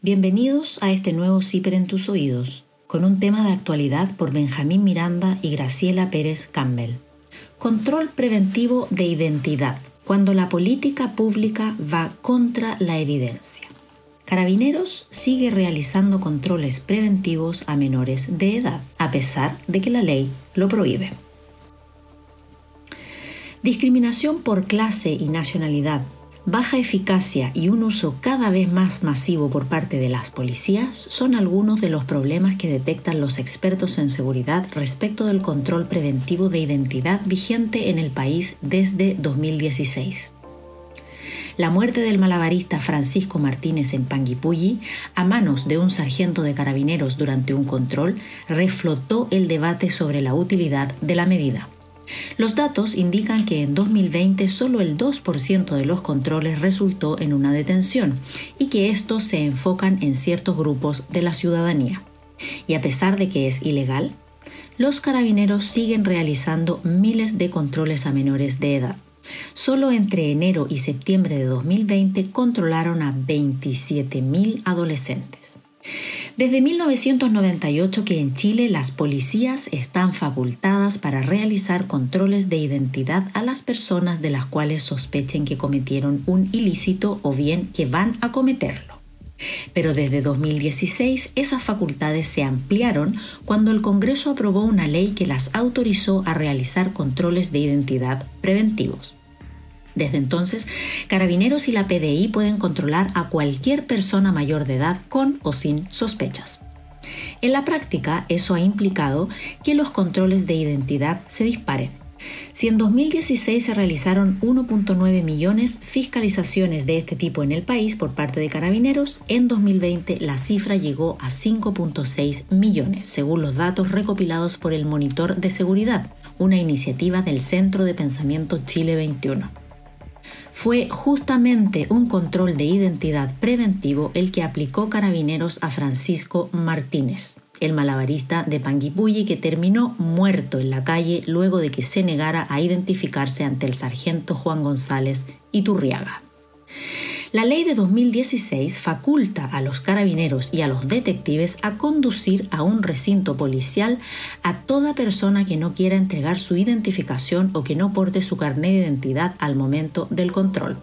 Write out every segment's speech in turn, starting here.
Bienvenidos a este nuevo CIPER en tus oídos, con un tema de actualidad por Benjamín Miranda y Graciela Pérez Campbell. Control preventivo de identidad, cuando la política pública va contra la evidencia. Carabineros sigue realizando controles preventivos a menores de edad, a pesar de que la ley lo prohíbe. Discriminación por clase y nacionalidad baja eficacia y un uso cada vez más masivo por parte de las policías son algunos de los problemas que detectan los expertos en seguridad respecto del control preventivo de identidad vigente en el país desde 2016. La muerte del malabarista Francisco Martínez en Panguipulli a manos de un sargento de carabineros durante un control reflotó el debate sobre la utilidad de la medida. Los datos indican que en 2020 solo el 2% de los controles resultó en una detención y que estos se enfocan en ciertos grupos de la ciudadanía. Y a pesar de que es ilegal, los carabineros siguen realizando miles de controles a menores de edad. Solo entre enero y septiembre de 2020 controlaron a 27.000 adolescentes. Desde 1998 que en Chile las policías están facultadas para realizar controles de identidad a las personas de las cuales sospechen que cometieron un ilícito o bien que van a cometerlo. Pero desde 2016 esas facultades se ampliaron cuando el Congreso aprobó una ley que las autorizó a realizar controles de identidad preventivos. Desde entonces, Carabineros y la PDI pueden controlar a cualquier persona mayor de edad con o sin sospechas. En la práctica, eso ha implicado que los controles de identidad se disparen. Si en 2016 se realizaron 1.9 millones fiscalizaciones de este tipo en el país por parte de carabineros, en 2020 la cifra llegó a 5.6 millones, según los datos recopilados por el Monitor de Seguridad, una iniciativa del Centro de Pensamiento Chile 21 fue justamente un control de identidad preventivo el que aplicó Carabineros a Francisco Martínez, el malabarista de Panguipulli que terminó muerto en la calle luego de que se negara a identificarse ante el sargento Juan González Iturriaga. La ley de 2016 faculta a los carabineros y a los detectives a conducir a un recinto policial a toda persona que no quiera entregar su identificación o que no porte su carnet de identidad al momento del control.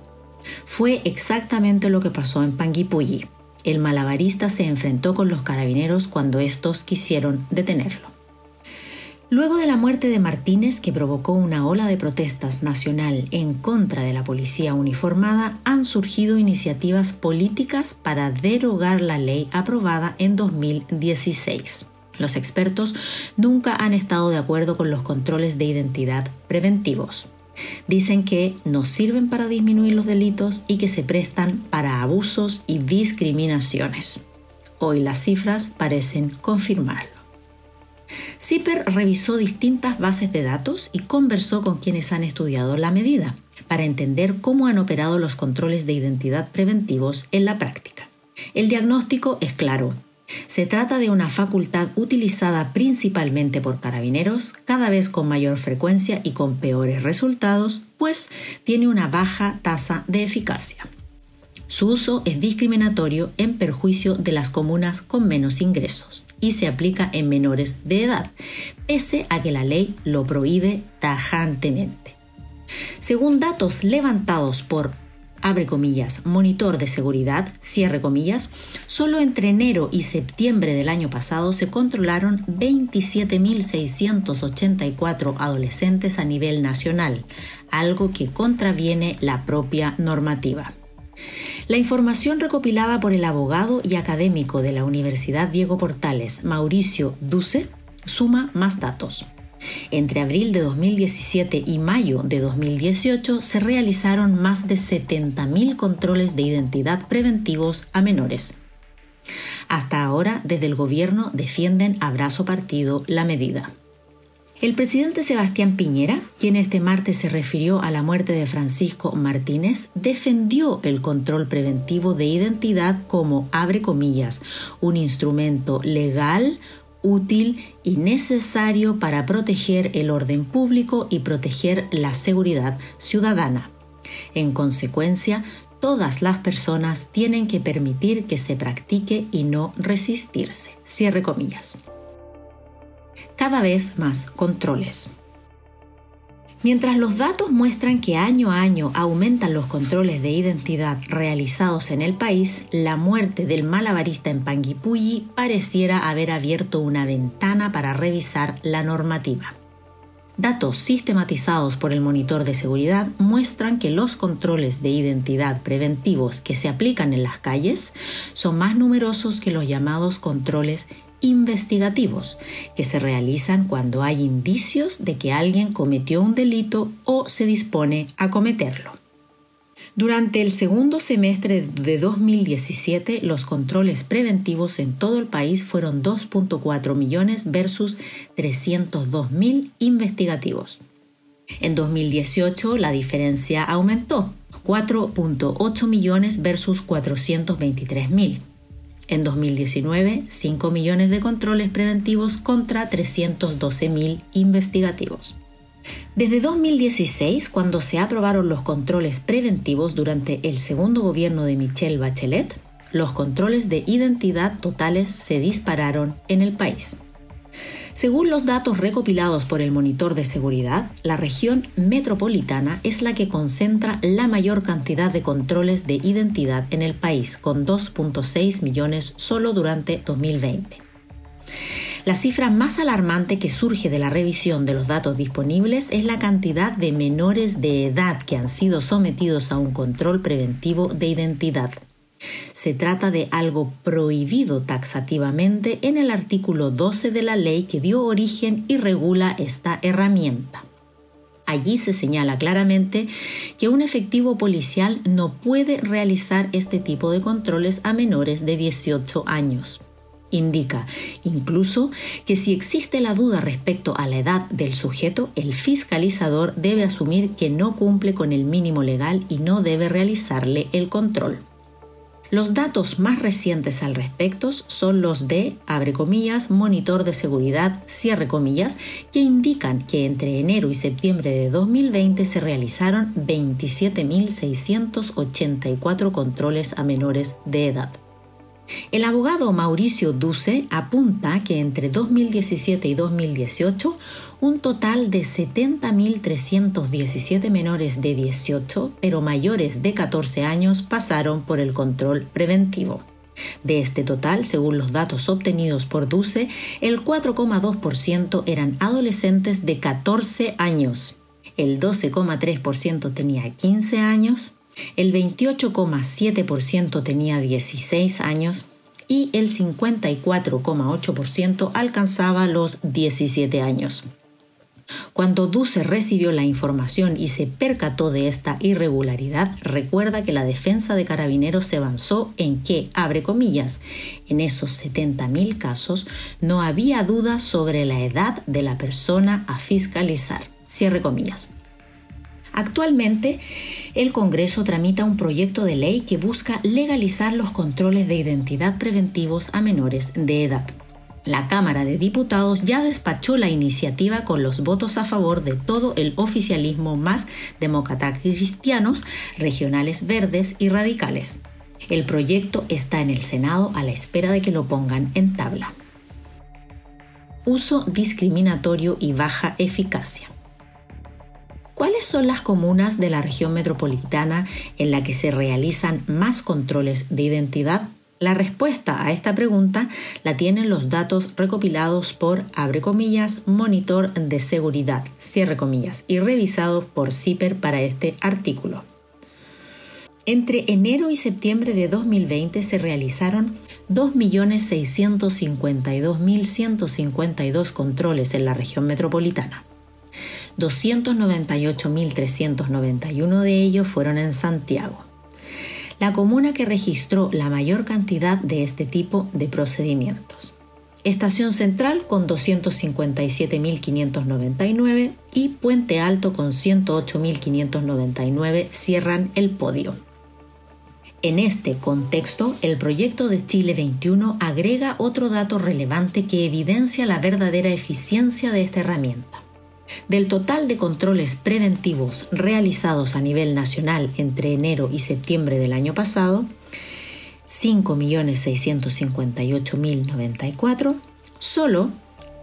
Fue exactamente lo que pasó en Panguipulli. El malabarista se enfrentó con los carabineros cuando estos quisieron detenerlo. Luego de la muerte de Martínez, que provocó una ola de protestas nacional en contra de la policía uniformada, han surgido iniciativas políticas para derogar la ley aprobada en 2016. Los expertos nunca han estado de acuerdo con los controles de identidad preventivos. Dicen que no sirven para disminuir los delitos y que se prestan para abusos y discriminaciones. Hoy las cifras parecen confirmarlo. CIPER revisó distintas bases de datos y conversó con quienes han estudiado la medida para entender cómo han operado los controles de identidad preventivos en la práctica. El diagnóstico es claro. Se trata de una facultad utilizada principalmente por carabineros, cada vez con mayor frecuencia y con peores resultados, pues tiene una baja tasa de eficacia. Su uso es discriminatorio en perjuicio de las comunas con menos ingresos y se aplica en menores de edad, pese a que la ley lo prohíbe tajantemente. Según datos levantados por abre comillas, monitor de seguridad, cierre comillas, solo entre enero y septiembre del año pasado se controlaron 27.684 adolescentes a nivel nacional, algo que contraviene la propia normativa. La información recopilada por el abogado y académico de la Universidad Diego Portales, Mauricio Duce, suma más datos. Entre abril de 2017 y mayo de 2018 se realizaron más de 70.000 controles de identidad preventivos a menores. Hasta ahora, desde el gobierno defienden a brazo partido la medida. El presidente Sebastián Piñera, quien este martes se refirió a la muerte de Francisco Martínez, defendió el control preventivo de identidad como, abre comillas, un instrumento legal, útil y necesario para proteger el orden público y proteger la seguridad ciudadana. En consecuencia, todas las personas tienen que permitir que se practique y no resistirse. Cierre comillas. Cada vez más controles. Mientras los datos muestran que año a año aumentan los controles de identidad realizados en el país, la muerte del malabarista en Panguipulli pareciera haber abierto una ventana para revisar la normativa. Datos sistematizados por el monitor de seguridad muestran que los controles de identidad preventivos que se aplican en las calles son más numerosos que los llamados controles investigativos, que se realizan cuando hay indicios de que alguien cometió un delito o se dispone a cometerlo. Durante el segundo semestre de 2017, los controles preventivos en todo el país fueron 2.4 millones versus 302 mil investigativos. En 2018 la diferencia aumentó, 4.8 millones versus 423 mil. En 2019, 5 millones de controles preventivos contra 312 mil investigativos. Desde 2016, cuando se aprobaron los controles preventivos durante el segundo gobierno de Michelle Bachelet, los controles de identidad totales se dispararon en el país. Según los datos recopilados por el Monitor de Seguridad, la región metropolitana es la que concentra la mayor cantidad de controles de identidad en el país, con 2.6 millones solo durante 2020. La cifra más alarmante que surge de la revisión de los datos disponibles es la cantidad de menores de edad que han sido sometidos a un control preventivo de identidad. Se trata de algo prohibido taxativamente en el artículo 12 de la ley que dio origen y regula esta herramienta. Allí se señala claramente que un efectivo policial no puede realizar este tipo de controles a menores de 18 años. Indica incluso que si existe la duda respecto a la edad del sujeto, el fiscalizador debe asumir que no cumple con el mínimo legal y no debe realizarle el control. Los datos más recientes al respecto son los de, abre comillas, monitor de seguridad, que indican que entre enero y septiembre de 2020 se realizaron 27.684 controles a menores de edad. El abogado Mauricio Duce apunta que entre 2017 y 2018 un total de 70.317 menores de 18 pero mayores de 14 años pasaron por el control preventivo. De este total, según los datos obtenidos por DUCE, el 4,2% eran adolescentes de 14 años, el 12,3% tenía 15 años, el 28,7% tenía 16 años y el 54,8% alcanzaba los 17 años. Cuando Duce recibió la información y se percató de esta irregularidad, recuerda que la defensa de carabineros se avanzó en que, abre comillas, en esos 70.000 casos no había duda sobre la edad de la persona a fiscalizar. Cierre comillas. Actualmente, el Congreso tramita un proyecto de ley que busca legalizar los controles de identidad preventivos a menores de edad. La Cámara de Diputados ya despachó la iniciativa con los votos a favor de todo el oficialismo más demócratas cristianos, regionales verdes y radicales. El proyecto está en el Senado a la espera de que lo pongan en tabla. Uso discriminatorio y baja eficacia. ¿Cuáles son las comunas de la región metropolitana en la que se realizan más controles de identidad? La respuesta a esta pregunta la tienen los datos recopilados por, abre comillas, monitor de seguridad, y revisados por CIPER para este artículo. Entre enero y septiembre de 2020 se realizaron 2.652.152 controles en la región metropolitana. 298.391 de ellos fueron en Santiago, la comuna que registró la mayor cantidad de este tipo de procedimientos. Estación Central con 257.599 y Puente Alto con 108.599 cierran el podio. En este contexto, el proyecto de Chile 21 agrega otro dato relevante que evidencia la verdadera eficiencia de esta herramienta. Del total de controles preventivos realizados a nivel nacional entre enero y septiembre del año pasado, 5.658.094, solo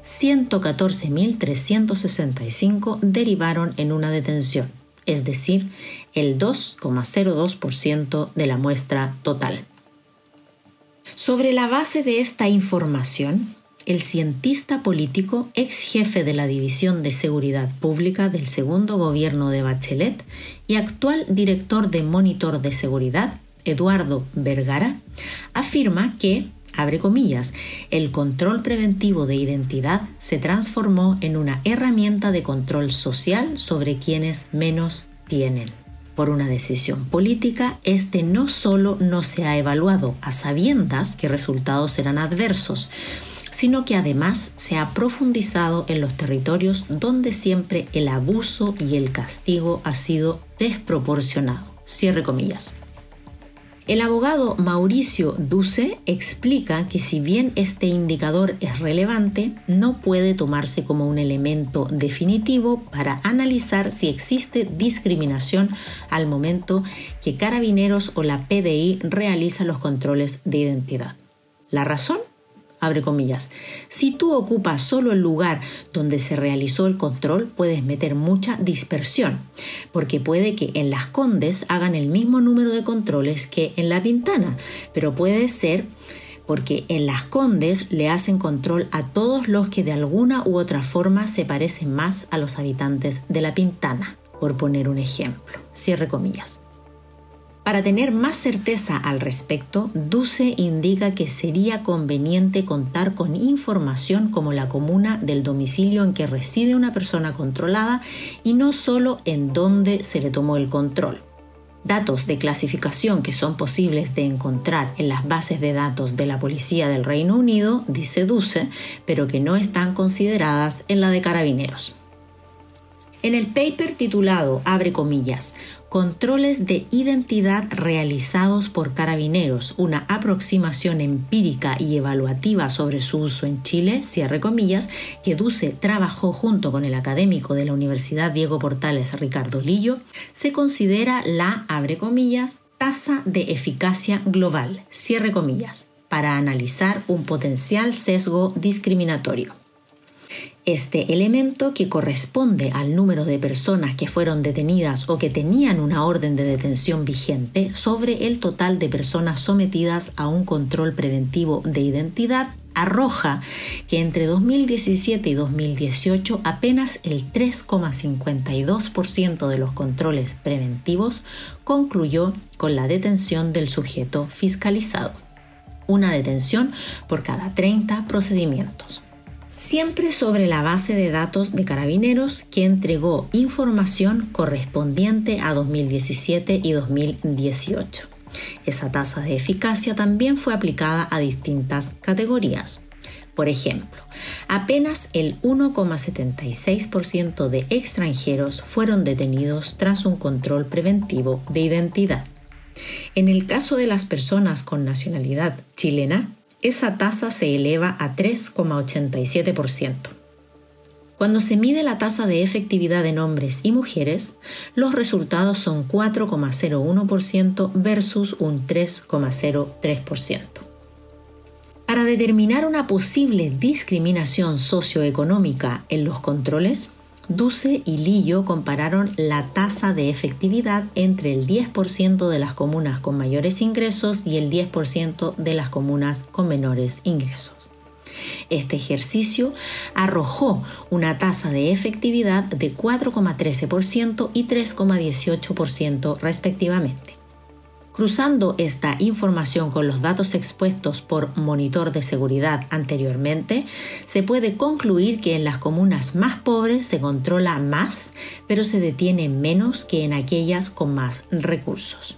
114.365 derivaron en una detención, es decir, el 2,02% de la muestra total. Sobre la base de esta información, el cientista político, ex jefe de la División de Seguridad Pública del segundo gobierno de Bachelet y actual director de Monitor de Seguridad, Eduardo Vergara, afirma que, abre comillas, el control preventivo de identidad se transformó en una herramienta de control social sobre quienes menos tienen. Por una decisión política, este no solo no se ha evaluado a sabiendas que resultados serán adversos, sino que además se ha profundizado en los territorios donde siempre el abuso y el castigo ha sido desproporcionado. Cierre comillas. El abogado Mauricio Duce explica que si bien este indicador es relevante, no puede tomarse como un elemento definitivo para analizar si existe discriminación al momento que carabineros o la PDI realizan los controles de identidad. ¿La razón? Abre comillas. Si tú ocupas solo el lugar donde se realizó el control, puedes meter mucha dispersión, porque puede que en las condes hagan el mismo número de controles que en la pintana, pero puede ser porque en las condes le hacen control a todos los que de alguna u otra forma se parecen más a los habitantes de la pintana, por poner un ejemplo. Cierre comillas. Para tener más certeza al respecto, Duce indica que sería conveniente contar con información como la comuna del domicilio en que reside una persona controlada y no solo en dónde se le tomó el control. Datos de clasificación que son posibles de encontrar en las bases de datos de la Policía del Reino Unido, dice Duce, pero que no están consideradas en la de Carabineros. En el paper titulado, abre comillas, Controles de identidad realizados por carabineros, una aproximación empírica y evaluativa sobre su uso en Chile, cierre comillas, que Duce trabajó junto con el académico de la Universidad Diego Portales Ricardo Lillo, se considera la, abre comillas, tasa de eficacia global, cierre comillas, para analizar un potencial sesgo discriminatorio. Este elemento, que corresponde al número de personas que fueron detenidas o que tenían una orden de detención vigente sobre el total de personas sometidas a un control preventivo de identidad, arroja que entre 2017 y 2018 apenas el 3,52% de los controles preventivos concluyó con la detención del sujeto fiscalizado. Una detención por cada 30 procedimientos siempre sobre la base de datos de carabineros que entregó información correspondiente a 2017 y 2018. Esa tasa de eficacia también fue aplicada a distintas categorías. Por ejemplo, apenas el 1,76% de extranjeros fueron detenidos tras un control preventivo de identidad. En el caso de las personas con nacionalidad chilena, esa tasa se eleva a 3,87%. Cuando se mide la tasa de efectividad en hombres y mujeres, los resultados son 4,01% versus un 3,03%. Para determinar una posible discriminación socioeconómica en los controles, Duce y Lillo compararon la tasa de efectividad entre el 10% de las comunas con mayores ingresos y el 10% de las comunas con menores ingresos. Este ejercicio arrojó una tasa de efectividad de 4,13% y 3,18% respectivamente. Cruzando esta información con los datos expuestos por monitor de seguridad anteriormente, se puede concluir que en las comunas más pobres se controla más, pero se detiene menos que en aquellas con más recursos.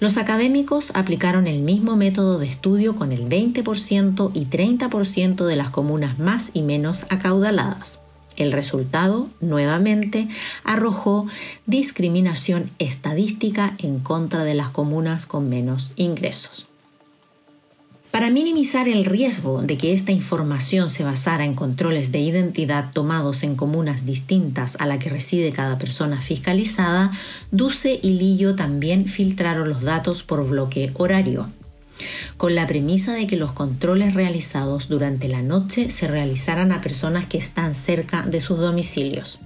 Los académicos aplicaron el mismo método de estudio con el 20% y 30% de las comunas más y menos acaudaladas. El resultado, nuevamente, arrojó discriminación estadística en contra de las comunas con menos ingresos. Para minimizar el riesgo de que esta información se basara en controles de identidad tomados en comunas distintas a la que reside cada persona fiscalizada, Duce y Lillo también filtraron los datos por bloque horario, con la premisa de que los controles realizados durante la noche se realizaran a personas que están cerca de sus domicilios.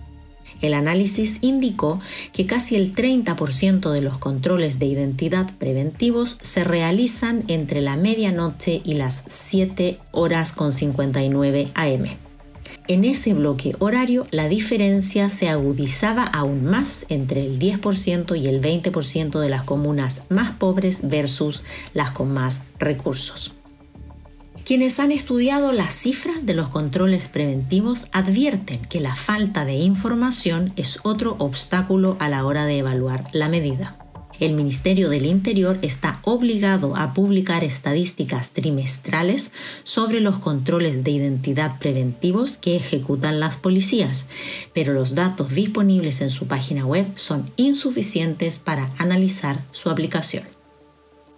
El análisis indicó que casi el 30% de los controles de identidad preventivos se realizan entre la medianoche y las 7 horas con 59 am. En ese bloque horario la diferencia se agudizaba aún más entre el 10% y el 20% de las comunas más pobres versus las con más recursos. Quienes han estudiado las cifras de los controles preventivos advierten que la falta de información es otro obstáculo a la hora de evaluar la medida. El Ministerio del Interior está obligado a publicar estadísticas trimestrales sobre los controles de identidad preventivos que ejecutan las policías, pero los datos disponibles en su página web son insuficientes para analizar su aplicación.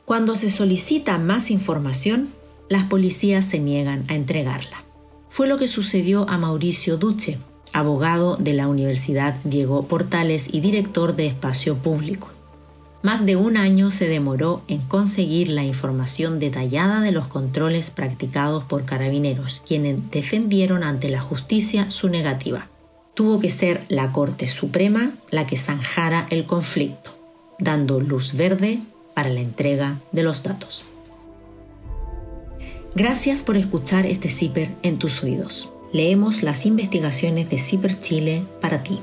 Cuando se solicita más información, las policías se niegan a entregarla. Fue lo que sucedió a Mauricio Duce, abogado de la Universidad Diego Portales y director de Espacio Público. Más de un año se demoró en conseguir la información detallada de los controles practicados por carabineros, quienes defendieron ante la justicia su negativa. Tuvo que ser la Corte Suprema la que zanjara el conflicto, dando luz verde para la entrega de los datos. Gracias por escuchar este CIPER en tus oídos. Leemos las investigaciones de CIPER Chile para ti.